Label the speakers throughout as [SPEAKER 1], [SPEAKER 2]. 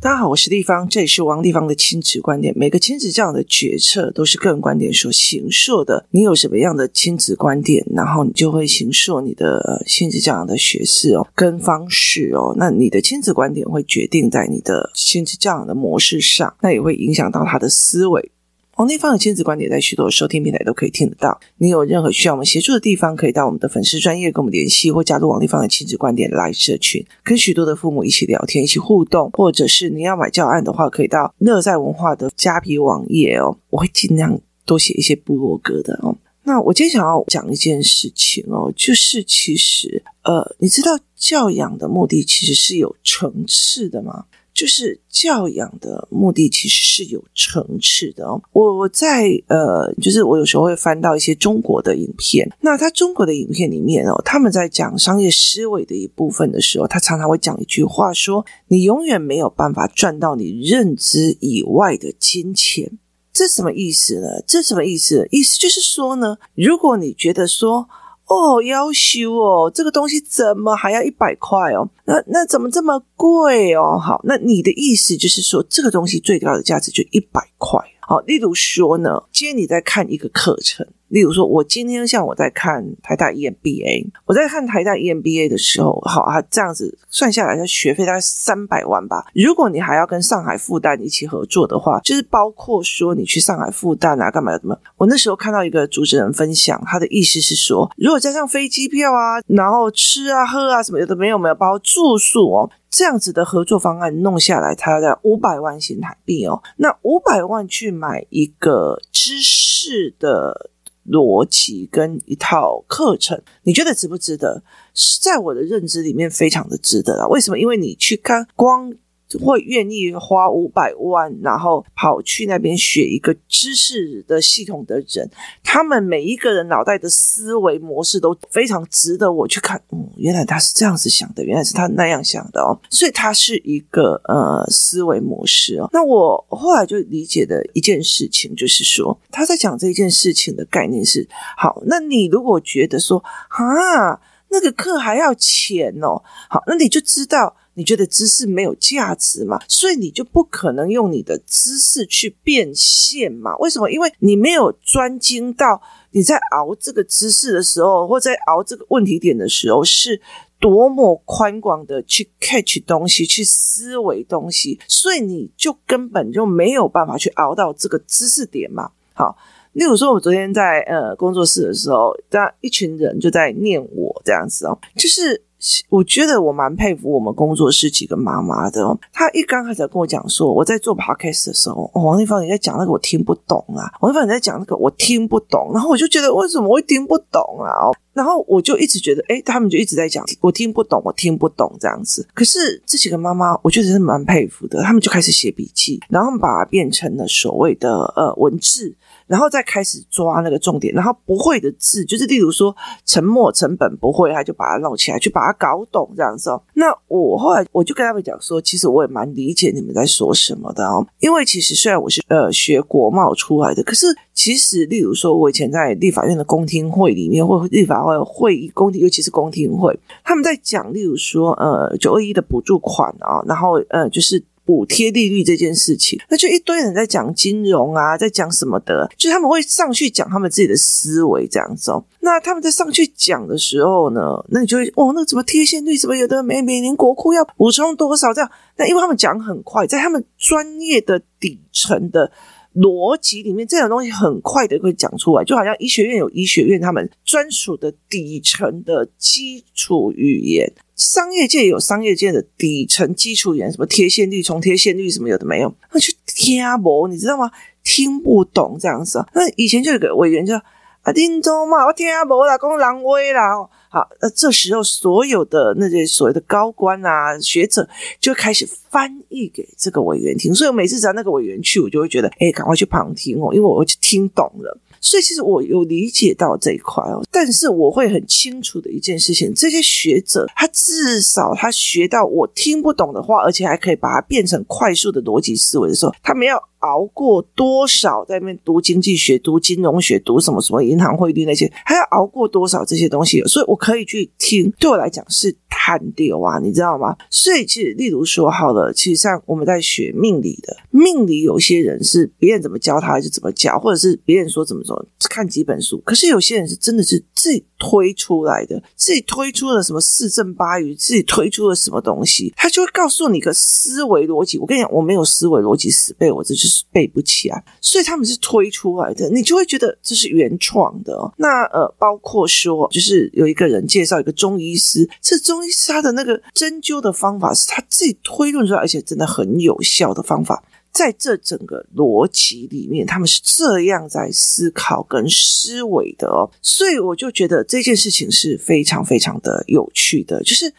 [SPEAKER 1] 大家好，我是丽芳，这里是王立方的亲子观点。每个亲子教养的决策都是个人观点所形塑的。你有什么样的亲子观点，然后你就会形塑你的亲子教养的学识哦，跟方式哦。那你的亲子观点会决定在你的亲子教养的模式上，那也会影响到他的思维。王丽芳的亲子观点在许多的收听平台都可以听得到。你有任何需要我们协助的地方，可以到我们的粉丝专页跟我们联系，或加入王丽芳的亲子观点 LINE 社群，跟许多的父母一起聊天、一起互动。或者是你要买教案的话，可以到乐在文化的家皮网页哦，我会尽量多写一些部落格的哦。那我今天想要讲一件事情哦，就是其实呃，你知道教养的目的其实是有层次的吗？就是教养的目的其实是有层次的哦。我在呃，就是我有时候会翻到一些中国的影片，那他中国的影片里面哦，他们在讲商业思维的一部分的时候，他常常会讲一句话说：“你永远没有办法赚到你认知以外的金钱。”这什么意思呢？这什么意思？意思就是说呢，如果你觉得说，哦，要修哦，这个东西怎么还要一百块哦？那那怎么这么贵哦？好，那你的意思就是说，这个东西最高的价值就一百块。好，例如说呢，今天你在看一个课程。例如说，我今天像我在看台大 EMBA，我在看台大 EMBA 的时候，好啊，这样子算下来，的学费大概三百万吧。如果你还要跟上海复旦一起合作的话，就是包括说你去上海复旦啊，干嘛怎么？我那时候看到一个主持人分享，他的意思是说，如果加上飞机票啊，然后吃啊喝啊什么的没有没有，包住宿哦，这样子的合作方案弄下来，他要在五百万新台币哦。那五百万去买一个知识的。逻辑跟一套课程，你觉得值不值得？是在我的认知里面非常的值得啊。为什么？因为你去看光。会愿意花五百万，然后跑去那边学一个知识的系统的人，他们每一个人脑袋的思维模式都非常值得我去看。嗯，原来他是这样子想的，原来是他那样想的哦。所以他是一个呃思维模式哦。那我后来就理解的一件事情，就是说他在讲这件事情的概念是：好，那你如果觉得说啊，那个课还要钱哦，好，那你就知道。你觉得知识没有价值嘛？所以你就不可能用你的知识去变现嘛？为什么？因为你没有专精到你在熬这个知识的时候，或在熬这个问题点的时候，是多么宽广的去 catch 东西，去思维东西，所以你就根本就没有办法去熬到这个知识点嘛。好，例如说，我昨天在呃工作室的时候，当一群人就在念我这样子哦，就是。我觉得我蛮佩服我们工作室几个妈妈的。她一刚开始跟我讲说，我在做 podcast 的时候，哦，王丽芳你在讲那个我听不懂啊，王丽芳你在讲那个我听不懂，然后我就觉得为什么会听不懂啊？然后我就一直觉得，诶，他们就一直在讲我听不懂，我听不懂这样子。可是这几个妈妈，我觉得是蛮佩服的，他们就开始写笔记，然后把它变成了所谓的呃文字。然后再开始抓那个重点，然后不会的字，就是例如说沉默成本不会，他就把它弄起来，去把它搞懂这样子哦。那我后来我就跟他们讲说，其实我也蛮理解你们在说什么的哦，因为其实虽然我是呃学国贸出来的，可是其实例如说我以前在立法院的公听会里面，或立法会会议公听，尤其是公听会，他们在讲例如说呃九二一的补助款啊，然后呃就是。补贴利率这件事情，那就一堆人在讲金融啊，在讲什么的，就他们会上去讲他们自己的思维这样子哦。那他们在上去讲的时候呢，那你就会哦，那怎么贴现率什么有的每每年国库要补充多少这样？那因为他们讲很快，在他们专业的底层的逻辑里面，这种东西很快的会讲出来，就好像医学院有医学院他们专属的底层的基础语言。商业界有商业界的底层基础语言，什么贴现率、重贴现率什么有的没有，那去听不，你知道吗？听不懂这样子。那以前就有个委员叫啊丁忠嘛，我听不啦，讲狼威啦。好，那这时候所有的那些所谓的高官啊、学者就开始翻译给这个委员听，所以我每次只要那个委员去，我就会觉得，哎，赶快去旁听哦，因为我就听懂了。所以其实我有理解到这一块哦，但是我会很清楚的一件事情，这些学者他至少他学到我听不懂的话，而且还可以把它变成快速的逻辑思维的时候，他们要熬过多少在那边读经济学、读金融学、读什么什么银行汇率那些，还要熬过多少这些东西，所以我可以去听。对我来讲是探掉啊，你知道吗？所以其实，例如说好了，呃其实像我们在学命理的，命理有些人是别人怎么教他就怎么教，或者是别人说怎么说，看几本书。可是有些人是真的是自己推出来的，自己推出了什么四正八余，自己推出了什么东西，他就会告诉你个思维逻辑。我跟你讲，我没有思维逻辑死背，我这就是背不起来。所以他们是推出来的，你就会觉得这是原创的哦。那呃，包括说，就是有一个人介绍一个中医师，这中医师他的那个针灸的方法是他自己推论而且真的很有效的方法。在这整个逻辑里面，他们是这样在思考跟思维的哦。所以我就觉得这件事情是非常非常的有趣的，就是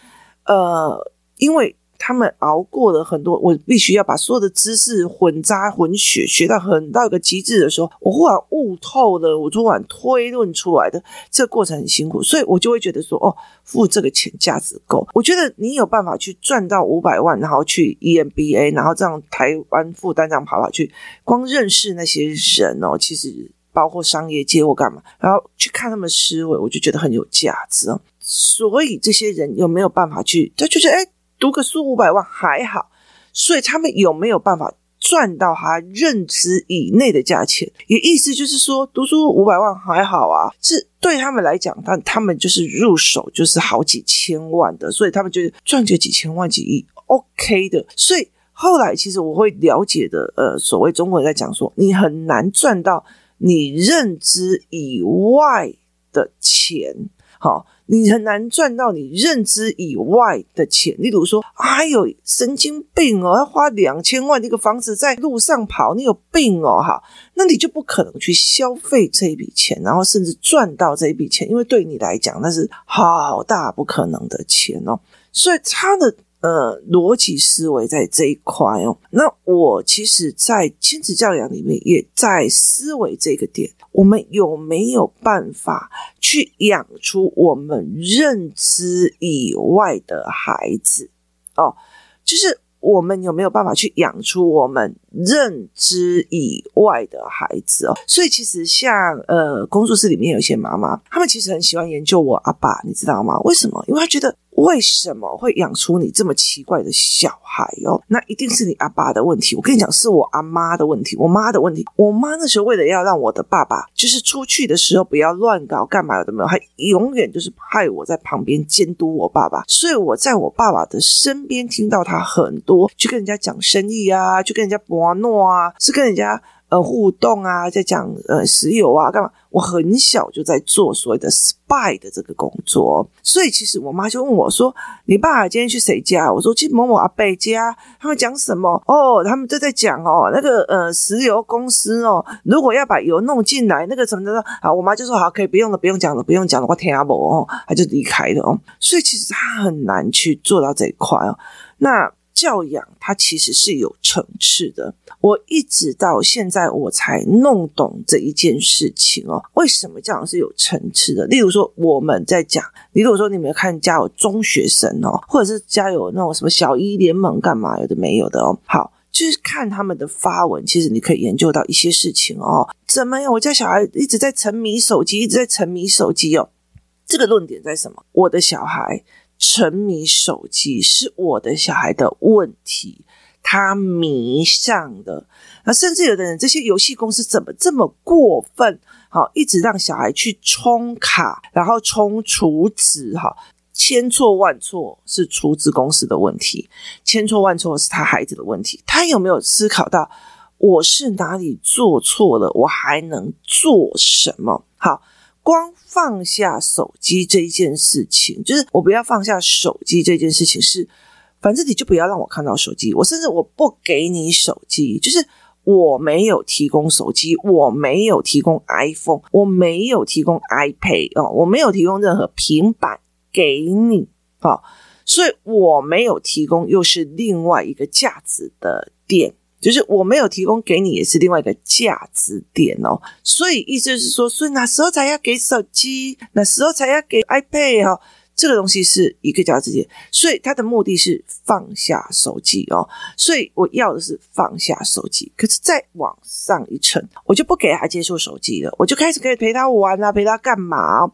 [SPEAKER 1] 呃，因为。他们熬过了很多，我必须要把所有的知识混杂混血，学到很到一个极致的时候，我忽然悟透了，我昨晚推论出来的这个过程很辛苦，所以我就会觉得说，哦，付这个钱价值够。我觉得你有办法去赚到五百万，然后去 EMBA，然后这样台湾负担这样跑跑去，光认识那些人哦，其实包括商业界或干嘛，然后去看他们思维，我就觉得很有价值哦。所以这些人有没有办法去？他就觉得哎。读个书五百万还好，所以他们有没有办法赚到他认知以内的价钱？也意思就是说，读书五百万还好啊，是对他们来讲，但他们就是入手就是好几千万的，所以他们就赚个几千万几亿，OK 的。所以后来其实我会了解的，呃，所谓中国人在讲说，你很难赚到你认知以外的钱，好。你很难赚到你认知以外的钱，例如说，哎呦神经病哦，要花两千万一个房子在路上跑，你有病哦，哈，那你就不可能去消费这一笔钱，然后甚至赚到这一笔钱，因为对你来讲那是好大不可能的钱哦，所以他的。呃，逻辑思维在这一块哦。那我其实，在亲子教养里面，也在思维这个点，我们有没有办法去养出我们认知以外的孩子？哦，就是。我们有没有办法去养出我们认知以外的孩子哦？所以其实像呃，工作室里面有一些妈妈，他们其实很喜欢研究我阿爸，你知道吗？为什么？因为他觉得为什么会养出你这么奇怪的小孩哦？那一定是你阿爸的问题。我跟你讲，是我阿妈的问题，我妈的问题。我妈那时候为了要让我的爸爸就是出去的时候不要乱搞干嘛有的没有，还永远就是派我在旁边监督我爸爸。所以我在我爸爸的身边听到他很。多去跟人家讲生意啊，去跟人家博诺啊，是跟人家呃互动啊，在讲呃石油啊干嘛？我很小就在做所谓的 spy 的这个工作，所以其实我妈就问我说：“你爸今天去谁家？”我说：“去某某阿伯家。”他们讲什么？哦，他们都在讲哦，那个呃石油公司哦，如果要把油弄进来，那个什么的啊，我妈就说：“好，可以不用了，不用讲了，不用讲了，我听不哦。”她就离开了哦。所以其实他很难去做到这一块哦。那。教养它其实是有层次的，我一直到现在我才弄懂这一件事情哦。为什么教养是有层次的？例如说我们在讲，你如果说你们看家有中学生哦，或者是家有那种什么小一联盟干嘛有的没有的哦，好，就是看他们的发文，其实你可以研究到一些事情哦。怎么样？我家小孩一直在沉迷手机，一直在沉迷手机哦。这个论点在什么？我的小孩。沉迷手机是我的小孩的问题，他迷上的。那甚至有的人，这些游戏公司怎么这么过分？好，一直让小孩去充卡，然后充储值，哈，千错万错是储值公司的问题，千错万错是他孩子的问题。他有没有思考到我是哪里做错了？我还能做什么？好。光放下手机这一件事情，就是我不要放下手机这件事情是，反正你就不要让我看到手机，我甚至我不给你手机，就是我没有提供手机，我没有提供 iPhone，我没有提供 iPad 哦，我没有提供任何平板给你，哦，所以我没有提供又是另外一个价值的点。就是我没有提供给你，也是另外一个价值点哦。所以意思是说，所以哪时候才要给手机？哪时候才要给 iPad？哈，这个东西是一个价值点，所以他的目的是放下手机哦。所以我要的是放下手机。可是再往上一层，我就不给他接触手机了，我就开始可以陪他玩啊，陪他干嘛？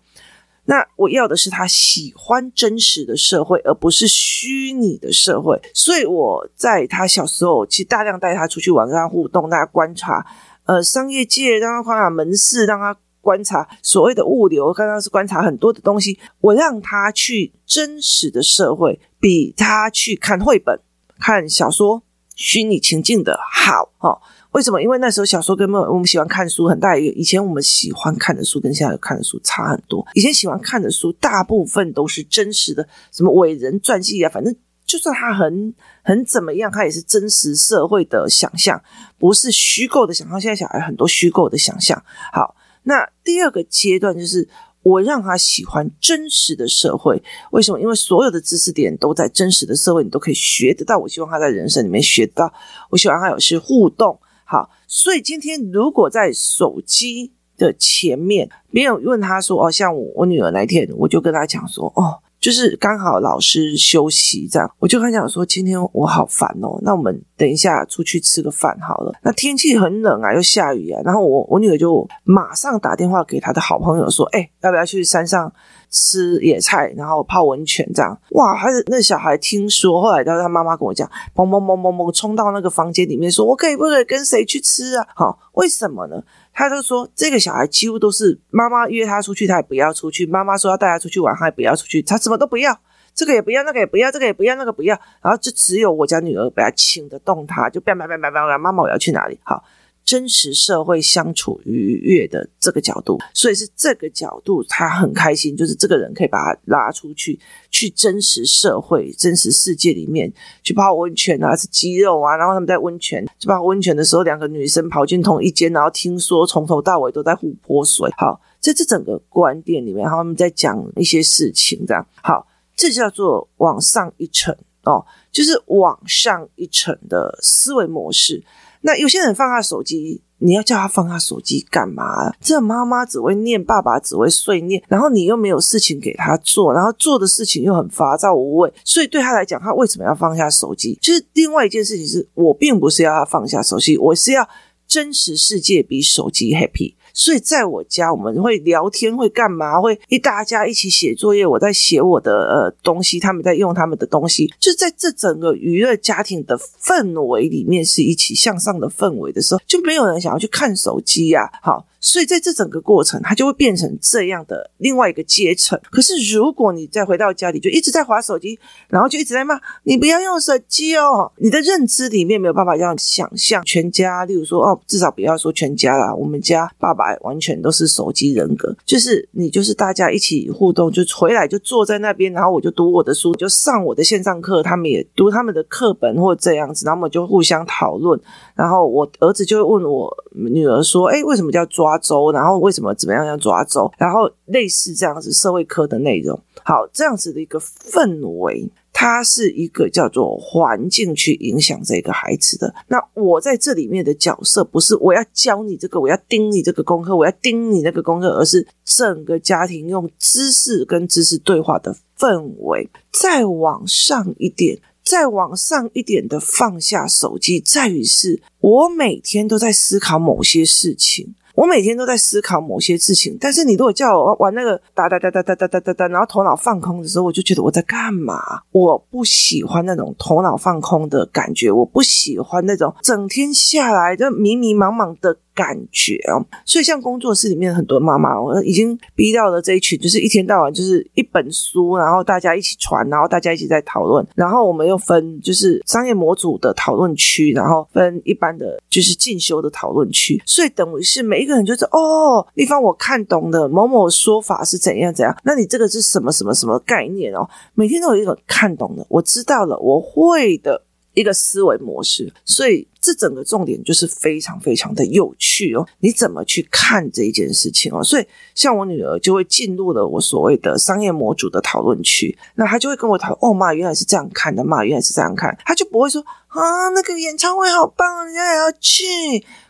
[SPEAKER 1] 那我要的是他喜欢真实的社会，而不是虚拟的社会。所以我在他小时候，其实大量带他出去玩，跟他互动，大家观察，呃，商业界让他观察门市，让他。观察所谓的物流，刚刚是观察很多的东西。我让他去真实的社会，比他去看绘本、看小说、虚拟情境的好。哈，为什么？因为那时候小说跟我们喜欢看书很大一个。以前我们喜欢看的书跟现在看的书差很多。以前喜欢看的书大部分都是真实的，什么伟人传记啊，反正就算他很很怎么样，他也是真实社会的想象，不是虚构的想象。现在小孩很多虚构的想象。好。那第二个阶段就是我让他喜欢真实的社会，为什么？因为所有的知识点都在真实的社会，你都可以学得到。我希望他在人生里面学到，我希望他有些互动。好，所以今天如果在手机的前面，没有问他说：“哦，像我我女儿那天，我就跟他讲说：‘哦’。”就是刚好老师休息这样，我就跟他讲说，今天我好烦哦，那我们等一下出去吃个饭好了。那天气很冷啊，又下雨啊，然后我我女儿就马上打电话给她的好朋友说，哎，要不要去山上吃野菜，然后泡温泉这样？哇，还是那小孩听说，后来到他妈妈跟我讲，砰砰砰砰砰，冲到那个房间里面说，我可以不可以跟谁去吃啊？好，为什么呢？他就说，这个小孩几乎都是妈妈约他出去，他也不要出去；妈妈说要带他出去玩，他也不要出去。他什么都不要，这个也不要，那个也不要，这个也不要，那个不要。然后就只有我家女儿比较请得动他，就叭叭叭叭叭，妈妈我要去哪里？好。真实社会相处愉悦的这个角度，所以是这个角度，他很开心，就是这个人可以把他拉出去，去真实社会、真实世界里面去泡温泉啊，是肌肉啊，然后他们在温泉去泡温泉的时候，两个女生跑进同一间，然后听说从头到尾都在互泼水。好，在这整个观点里面，然后他们在讲一些事情，这样好，这叫做往上一层哦，就是往上一层的思维模式。那有些人放下手机，你要叫他放下手机干嘛？这妈妈只会念，爸爸只会碎念，然后你又没有事情给他做，然后做的事情又很烦躁无味，所以对他来讲，他为什么要放下手机？就是另外一件事情是我并不是要他放下手机，我是要真实世界比手机 happy。所以在我家，我们会聊天，会干嘛？会一大家一起写作业，我在写我的呃东西，他们在用他们的东西，就在这整个娱乐家庭的氛围里面，是一起向上的氛围的时候，就没有人想要去看手机呀。好。所以在这整个过程，它就会变成这样的另外一个阶层。可是如果你再回到家里，就一直在划手机，然后就一直在骂你不要用手机哦，你的认知里面没有办法这样想象全家。例如说哦，至少不要说全家啦，我们家爸爸完全都是手机人格，就是你就是大家一起互动，就回来就坐在那边，然后我就读我的书，就上我的线上课，他们也读他们的课本或这样子，然后我们就互相讨论。然后我儿子就会问我女儿说：“哎，为什么叫抓抓？”周，然后为什么怎么样要抓周？然后类似这样子社会科的内容，好，这样子的一个氛围，它是一个叫做环境去影响这个孩子的。那我在这里面的角色，不是我要教你这个，我要盯你这个功课，我要盯你那个功课，而是整个家庭用知识跟知识对话的氛围。再往上一点。再往上一点的放下手机，在于是我每天都在思考某些事情，我每天都在思考某些事情。但是你如果叫我玩那个哒哒哒哒哒哒哒哒哒，然后头脑放空的时候，我就觉得我在干嘛？我不喜欢那种头脑放空的感觉，我不喜欢那种整天下来就迷迷茫茫的。感觉哦，所以像工作室里面很多妈妈，我已经逼到了这一群，就是一天到晚就是一本书，然后大家一起传，然后大家一起在讨论，然后我们又分就是商业模组的讨论区，然后分一般的就是进修的讨论区，所以等于是每一个人就是哦，地方我看懂的某某说法是怎样怎样，那你这个是什么什么什么概念哦？每天都有一个看懂的，我知道了，我会的。一个思维模式，所以这整个重点就是非常非常的有趣哦。你怎么去看这一件事情哦？所以像我女儿就会进入了我所谓的商业模组的讨论区，那她就会跟我讨哦，妈，原来是这样看的，妈，原来是这样看，她就不会说啊，那个演唱会好棒，人家也要去。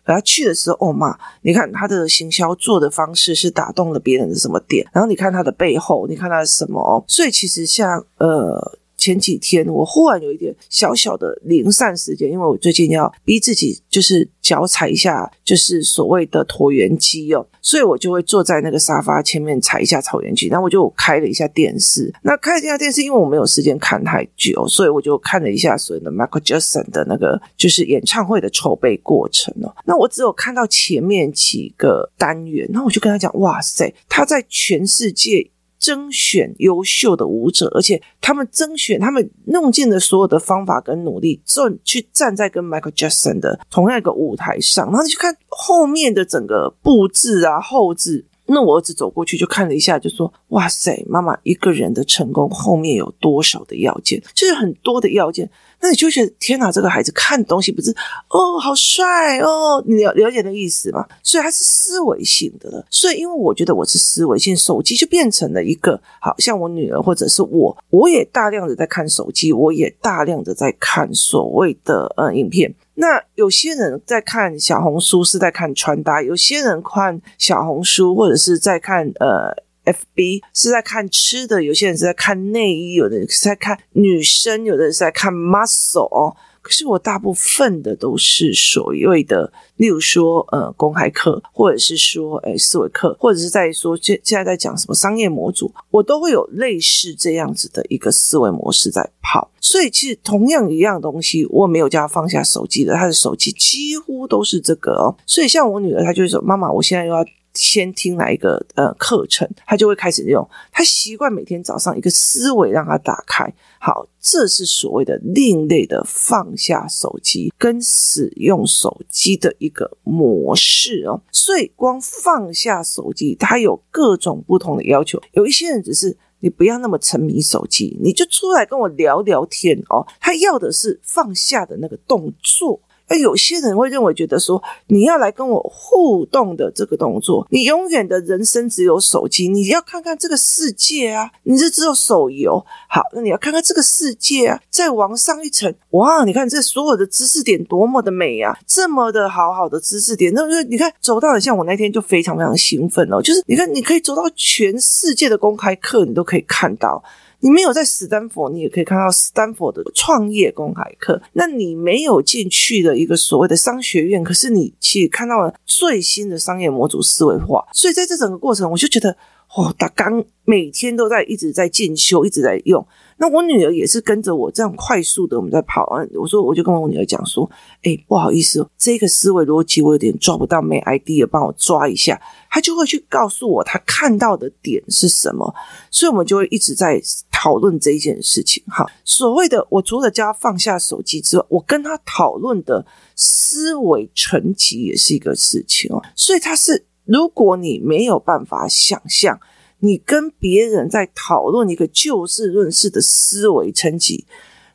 [SPEAKER 1] 可她去的时候，哦，妈，你看她的行销做的方式是打动了别人的什么点？然后你看她的背后，你看她的什么哦？所以其实像呃。前几天我忽然有一点小小的零散时间，因为我最近要逼自己，就是脚踩一下，就是所谓的椭圆机哦，所以我就会坐在那个沙发前面踩一下椭圆机。然后我就开了一下电视，那开了一下电视，因为我没有时间看太久，所以我就看了一下所谓的 Michael Jackson 的那个就是演唱会的筹备过程哦。那我只有看到前面几个单元，然后我就跟他讲：“哇塞，他在全世界。”甄选优秀的舞者，而且他们甄选，他们弄尽了所有的方法跟努力，正去站在跟 Michael Jackson 的同样一个舞台上，然后你去看后面的整个布置啊、后置。那我儿子走过去就看了一下，就说：“哇塞，妈妈一个人的成功后面有多少的要件？就是很多的要件。那你就觉得天哪，这个孩子看东西不是哦，好帅哦，你了了解的意思吗？所以他是思维性的了。所以因为我觉得我是思维性，手机就变成了一个，好像我女儿或者是我，我也大量的在看手机，我也大量的在看所谓的呃影片。”那有些人在看小红书是在看穿搭，有些人看小红书或者是在看呃 FB 是在看吃的，有些人是在看内衣，有的人是在看女生，有的人是在看 muscle。可是我大部分的都是所谓的，例如说，呃，公开课，或者是说，诶，思维课，或者是在说，现现在在讲什么商业模组，我都会有类似这样子的一个思维模式在跑。所以，其实同样一样东西，我没有叫他放下手机的，他的手机几乎都是这个哦。所以，像我女儿，她就会说：“妈妈，我现在又要。”先听哪一个呃课程，他就会开始用。他习惯每天早上一个思维让他打开。好，这是所谓的另类的放下手机跟使用手机的一个模式哦。所以光放下手机，他有各种不同的要求。有一些人只是你不要那么沉迷手机，你就出来跟我聊聊天哦。他要的是放下的那个动作。而有些人会认为，觉得说你要来跟我互动的这个动作，你永远的人生只有手机，你要看看这个世界啊，你是只有手游。好，那你要看看这个世界啊，再往上一层，哇，你看这所有的知识点多么的美啊，这么的好好的知识点，那就你看走到了，像我那天就非常非常兴奋哦，就是你看你可以走到全世界的公开课，你都可以看到。你没有在史丹佛，你也可以看到史丹佛的创业公开课。那你没有进去的一个所谓的商学院，可是你其实看到了最新的商业模组思维化。所以在这整个过程，我就觉得，哦，大刚每天都在一直在进修，一直在用。那我女儿也是跟着我这样快速的我们在跑啊。我说，我就跟我女儿讲说，哎，不好意思，这个思维逻辑我有点抓不到，没 idea，帮我抓一下。她就会去告诉我她看到的点是什么，所以我们就会一直在讨论这一件事情。哈，所谓的我除了叫她放下手机之外，我跟她讨论的思维层级也是一个事情哦。所以她是，如果你没有办法想象。你跟别人在讨论一个就事论事的思维层级，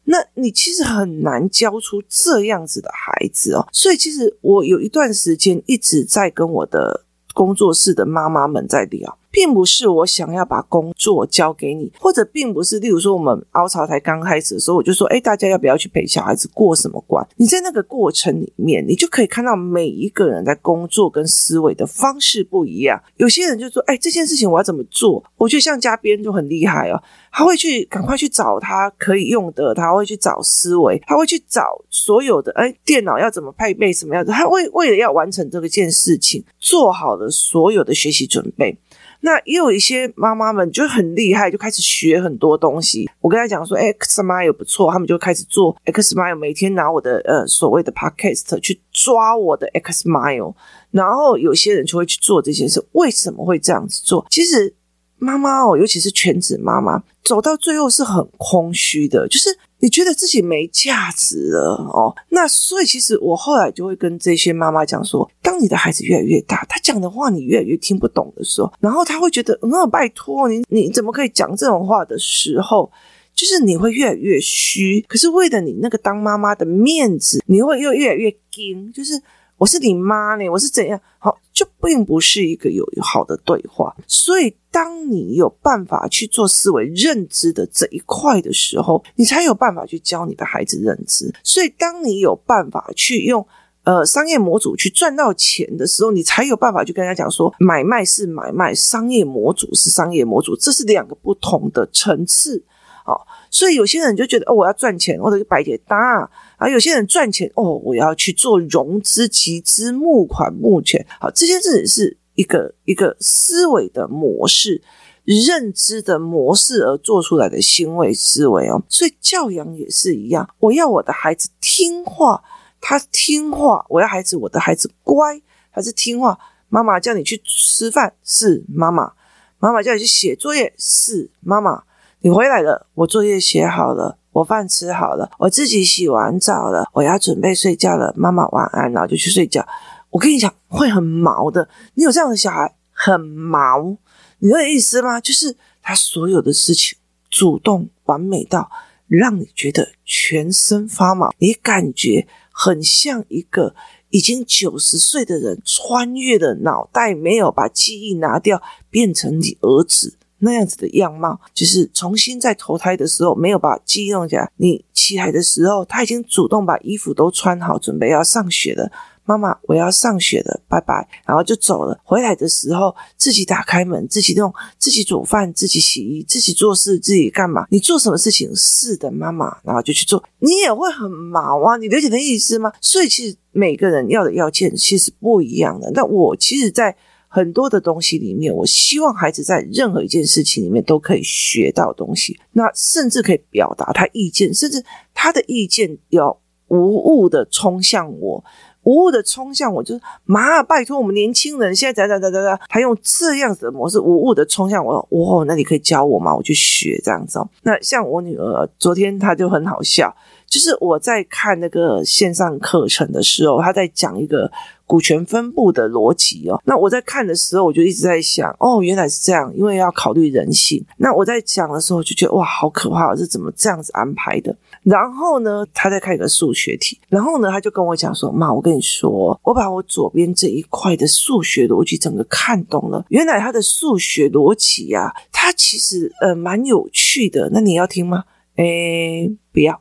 [SPEAKER 1] 那你其实很难教出这样子的孩子哦。所以，其实我有一段时间一直在跟我的工作室的妈妈们在聊。并不是我想要把工作交给你，或者并不是，例如说我们凹槽才刚开始的时候，我就说，哎，大家要不要去陪小孩子过什么关？你在那个过程里面，你就可以看到每一个人在工作跟思维的方式不一样。有些人就说，哎，这件事情我要怎么做？我觉得像嘉宾就很厉害哦，他会去赶快去找他可以用的，他会去找思维，他会去找所有的，哎，电脑要怎么配备什么样子？他为为了要完成这个件事情，做好了所有的学习准备。那也有一些妈妈们就很厉害，就开始学很多东西。我跟她讲说，Xmind 不错，他们就开始做 xmile 每天拿我的呃所谓的 Podcast 去抓我的 xmile 然后有些人就会去做这件事。为什么会这样子做？其实妈妈哦，尤其是全职妈妈，走到最后是很空虚的，就是。你觉得自己没价值了哦，那所以其实我后来就会跟这些妈妈讲说，当你的孩子越来越大，他讲的话你越来越听不懂的时候，然后他会觉得，嗯，拜托你，你怎么可以讲这种话的时候，就是你会越来越虚。可是为了你那个当妈妈的面子，你会又越来越硬，就是。我是你妈呢，我是怎样？好，这并不是一个有好的对话。所以，当你有办法去做思维认知的这一块的时候，你才有办法去教你的孩子认知。所以，当你有办法去用呃商业模组去赚到钱的时候，你才有办法去跟他讲说，买卖是买卖，商业模组是商业模组，这是两个不同的层次。好，所以有些人就觉得哦，我要赚钱，我得摆点大。而有些人赚钱哦，我要去做融资、集资、募款、募钱。好，这些只是一个一个思维的模式、认知的模式而做出来的行为思维哦。所以教养也是一样，我要我的孩子听话，他听话；我要孩子，我的孩子乖，还是听话。妈妈叫你去吃饭，是妈妈；妈妈叫你去写作业，是妈妈。你回来了，我作业写好了。我饭吃好了，我自己洗完澡了，我要准备睡觉了。妈妈晚安，然后就去睡觉。我跟你讲，会很毛的。你有这样的小孩，很毛，你有意思吗？就是他所有的事情主动完美到让你觉得全身发毛，你感觉很像一个已经九十岁的人穿越了脑袋，没有把记忆拿掉，变成你儿子。那样子的样貌，就是重新在投胎的时候没有把记忆弄起来。你起来的时候，他已经主动把衣服都穿好，准备要上学了。妈妈，我要上学了，拜拜。然后就走了。回来的时候，自己打开门，自己弄，自己煮饭，自己洗衣，自己做事，自己干嘛？你做什么事情？是的，妈妈。然后就去做，你也会很忙啊。你了解的意思吗？所以其实每个人要的要件其实不一样的。那我其实，在。很多的东西里面，我希望孩子在任何一件事情里面都可以学到东西，那甚至可以表达他意见，甚至他的意见要无误的冲向我，无误的冲向我，就是妈，拜托我们年轻人现在咋咋咋咋咋，他用这样子的模式无误的冲向我，哦，那你可以教我吗？我去学这样子哦。那像我女儿昨天她就很好笑，就是我在看那个线上课程的时候，他在讲一个。股权分布的逻辑哦，那我在看的时候，我就一直在想，哦，原来是这样，因为要考虑人性。那我在讲的时候，就觉得哇，好可怕，是怎么这样子安排的？然后呢，他在看一个数学题，然后呢，他就跟我讲说，妈，我跟你说，我把我左边这一块的数学逻辑整个看懂了。原来他的数学逻辑呀，他其实呃蛮有趣的。那你要听吗？诶，不要。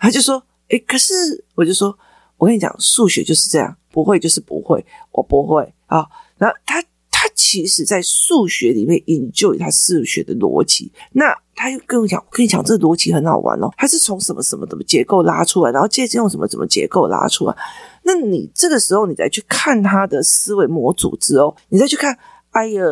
[SPEAKER 1] 他就说，诶，可是我就说，我跟你讲，数学就是这样。不会就是不会，我不会啊。然后他他其实，在数学里面研究他数学的逻辑。那他又跟我讲，我跟你讲，这个逻辑很好玩哦。他是从什么什么什么结构拉出来，然后接着用什么什么结构拉出来。那你这个时候，你再去看他的思维模组之后，你再去看。哎呀，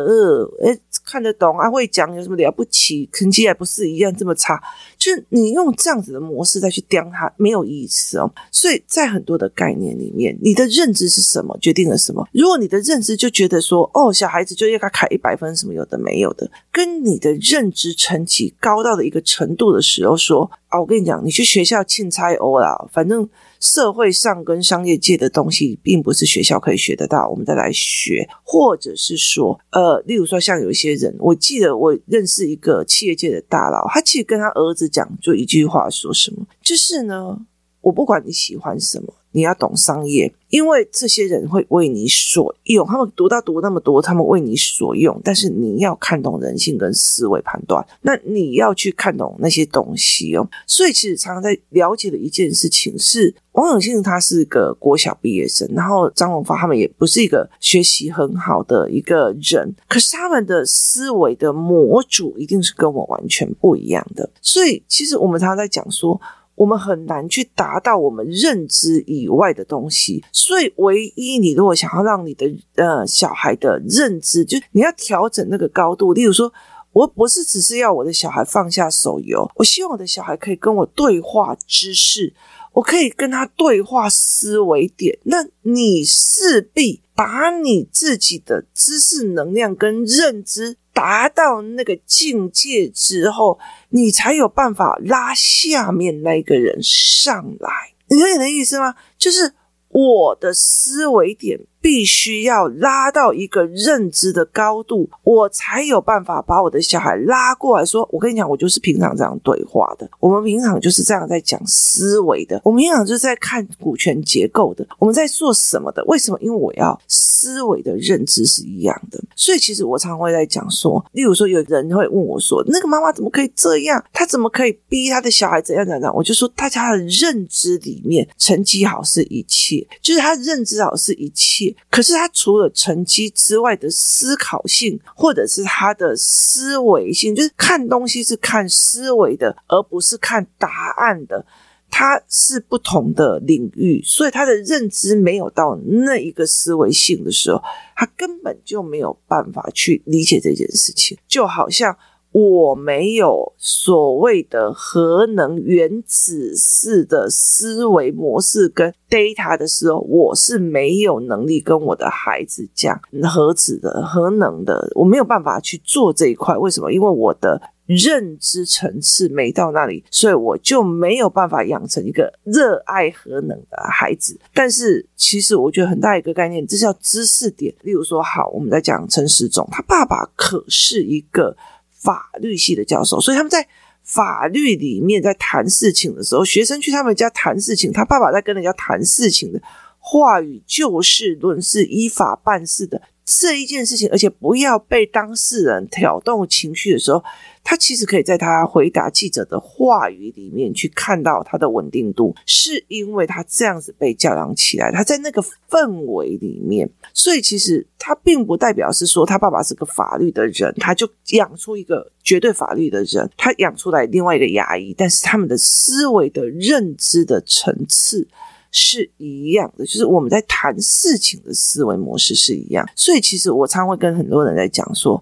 [SPEAKER 1] 哎，看得懂啊，会讲有什么了不起？成绩还不是一样这么差？就是你用这样子的模式再去刁他，没有意思哦。所以在很多的概念里面，你的认知是什么，决定了什么。如果你的认知就觉得说，哦，小孩子就应该考一百分，什么有的没有的，跟你的认知层级高到的一个程度的时候说，啊，我跟你讲，你去学校庆差欧啦，反正。社会上跟商业界的东西，并不是学校可以学得到，我们再来学，或者是说，呃，例如说，像有一些人，我记得我认识一个企业界的大佬，他其实跟他儿子讲，就一句话，说什么，就是呢，我不管你喜欢什么。你要懂商业，因为这些人会为你所用。他们读到读那么多，他们为你所用。但是你要看懂人性跟思维判断，那你要去看懂那些东西哦。所以其实常常在了解的一件事情是，王永庆他是个国小毕业生，然后张荣发他们也不是一个学习很好的一个人，可是他们的思维的模组一定是跟我完全不一样的。所以其实我们常常在讲说。我们很难去达到我们认知以外的东西，所以唯一你如果想要让你的呃小孩的认知，就你要调整那个高度。例如说，我不是只是要我的小孩放下手游，我希望我的小孩可以跟我对话知识，我可以跟他对话思维点。那你势必把你自己的知识能量跟认知。达到那个境界之后，你才有办法拉下面那个人上来。你懂我的意思吗？就是我的思维点必须要拉到一个认知的高度，我才有办法把我的小孩拉过来说：“我跟你讲，我就是平常这样对话的，我们平常就是这样在讲思维的，我们平常就是在看股权结构的，我们在做什么的？为什么？因为我要思维的认知是一样的。所以其实我常会在讲说，例如说有人会问我说：‘那个妈妈怎么可以这样？她怎么可以逼她的小孩怎样怎样？’我就说，大家的认知里面，成绩好是一切，就是他认知好是一切。可是他除了成绩之外的思考性，或者是他的思维性，就是看东西是看思维的，而不是看答案的。他是不同的领域，所以他的认知没有到那一个思维性的时候，他根本就没有办法去理解这件事情，就好像。我没有所谓的核能原子式的思维模式跟 data 的时候，我是没有能力跟我的孩子讲核子的、核能的，我没有办法去做这一块。为什么？因为我的认知层次没到那里，所以我就没有办法养成一个热爱核能的孩子。但是，其实我觉得很大一个概念，这叫知识点。例如说，好，我们在讲陈时中，他爸爸可是一个。法律系的教授，所以他们在法律里面在谈事情的时候，学生去他们家谈事情，他爸爸在跟人家谈事情的话语就事论事，依法办事的。这一件事情，而且不要被当事人挑动情绪的时候，他其实可以在他回答记者的话语里面去看到他的稳定度，是因为他这样子被教养起来，他在那个氛围里面，所以其实他并不代表是说他爸爸是个法律的人，他就养出一个绝对法律的人，他养出来另外一个牙医，但是他们的思维的认知的层次。是一样的，就是我们在谈事情的思维模式是一样，所以其实我常会跟很多人在讲说，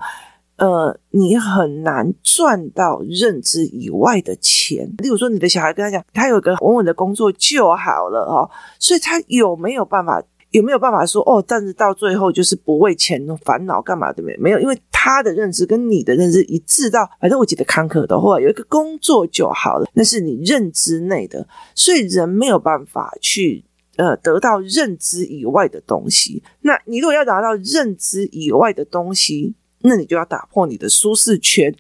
[SPEAKER 1] 呃，你很难赚到认知以外的钱。例如说，你的小孩跟他讲，他有个稳稳的工作就好了哦，所以他有没有办法？有没有办法说哦？但是到最后就是不为钱烦恼干嘛？对不对？没有，因为他的认知跟你的认知一致到，反正我记得坎坷的话，有一个工作就好了，那是你认知内的，所以人没有办法去呃得到认知以外的东西。那你如果要达到认知以外的东西，那你就要打破你的舒适圈。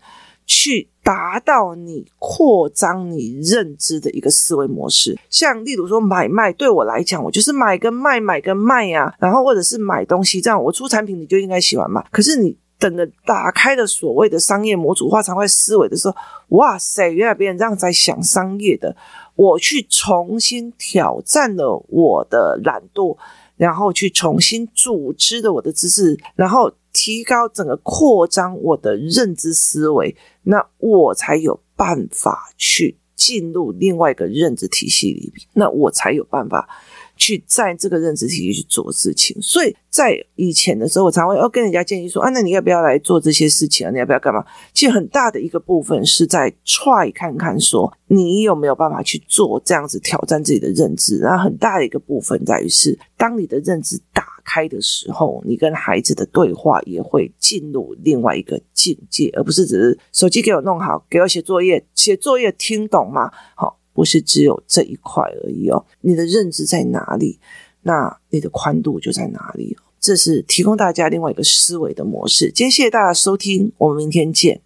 [SPEAKER 1] 去达到你扩张你认知的一个思维模式，像例如说买卖，对我来讲，我就是买跟卖，买跟卖呀，然后或者是买东西，这样我出产品你就应该喜欢买。可是你等着打开了所谓的商业模组化常态思维的时候，哇塞，原来别人这样在想商业的，我去重新挑战了我的懒惰，然后去重新组织的我的知识，然后。提高整个扩张我的认知思维，那我才有办法去进入另外一个认知体系里面，那我才有办法去在这个认知体系去做事情。所以在以前的时候，我常会要跟人家建议说：“啊，那你要不要来做这些事情啊？你要不要干嘛？”其实很大的一个部分是在 try 看看，说你有没有办法去做这样子挑战自己的认知。然后很大的一个部分在于是，当你的认知大。开的时候，你跟孩子的对话也会进入另外一个境界，而不是只是手机给我弄好，给我写作业，写作业听懂吗？好，不是只有这一块而已哦。你的认知在哪里，那你的宽度就在哪里。这是提供大家另外一个思维的模式。今天谢谢大家收听，我们明天见。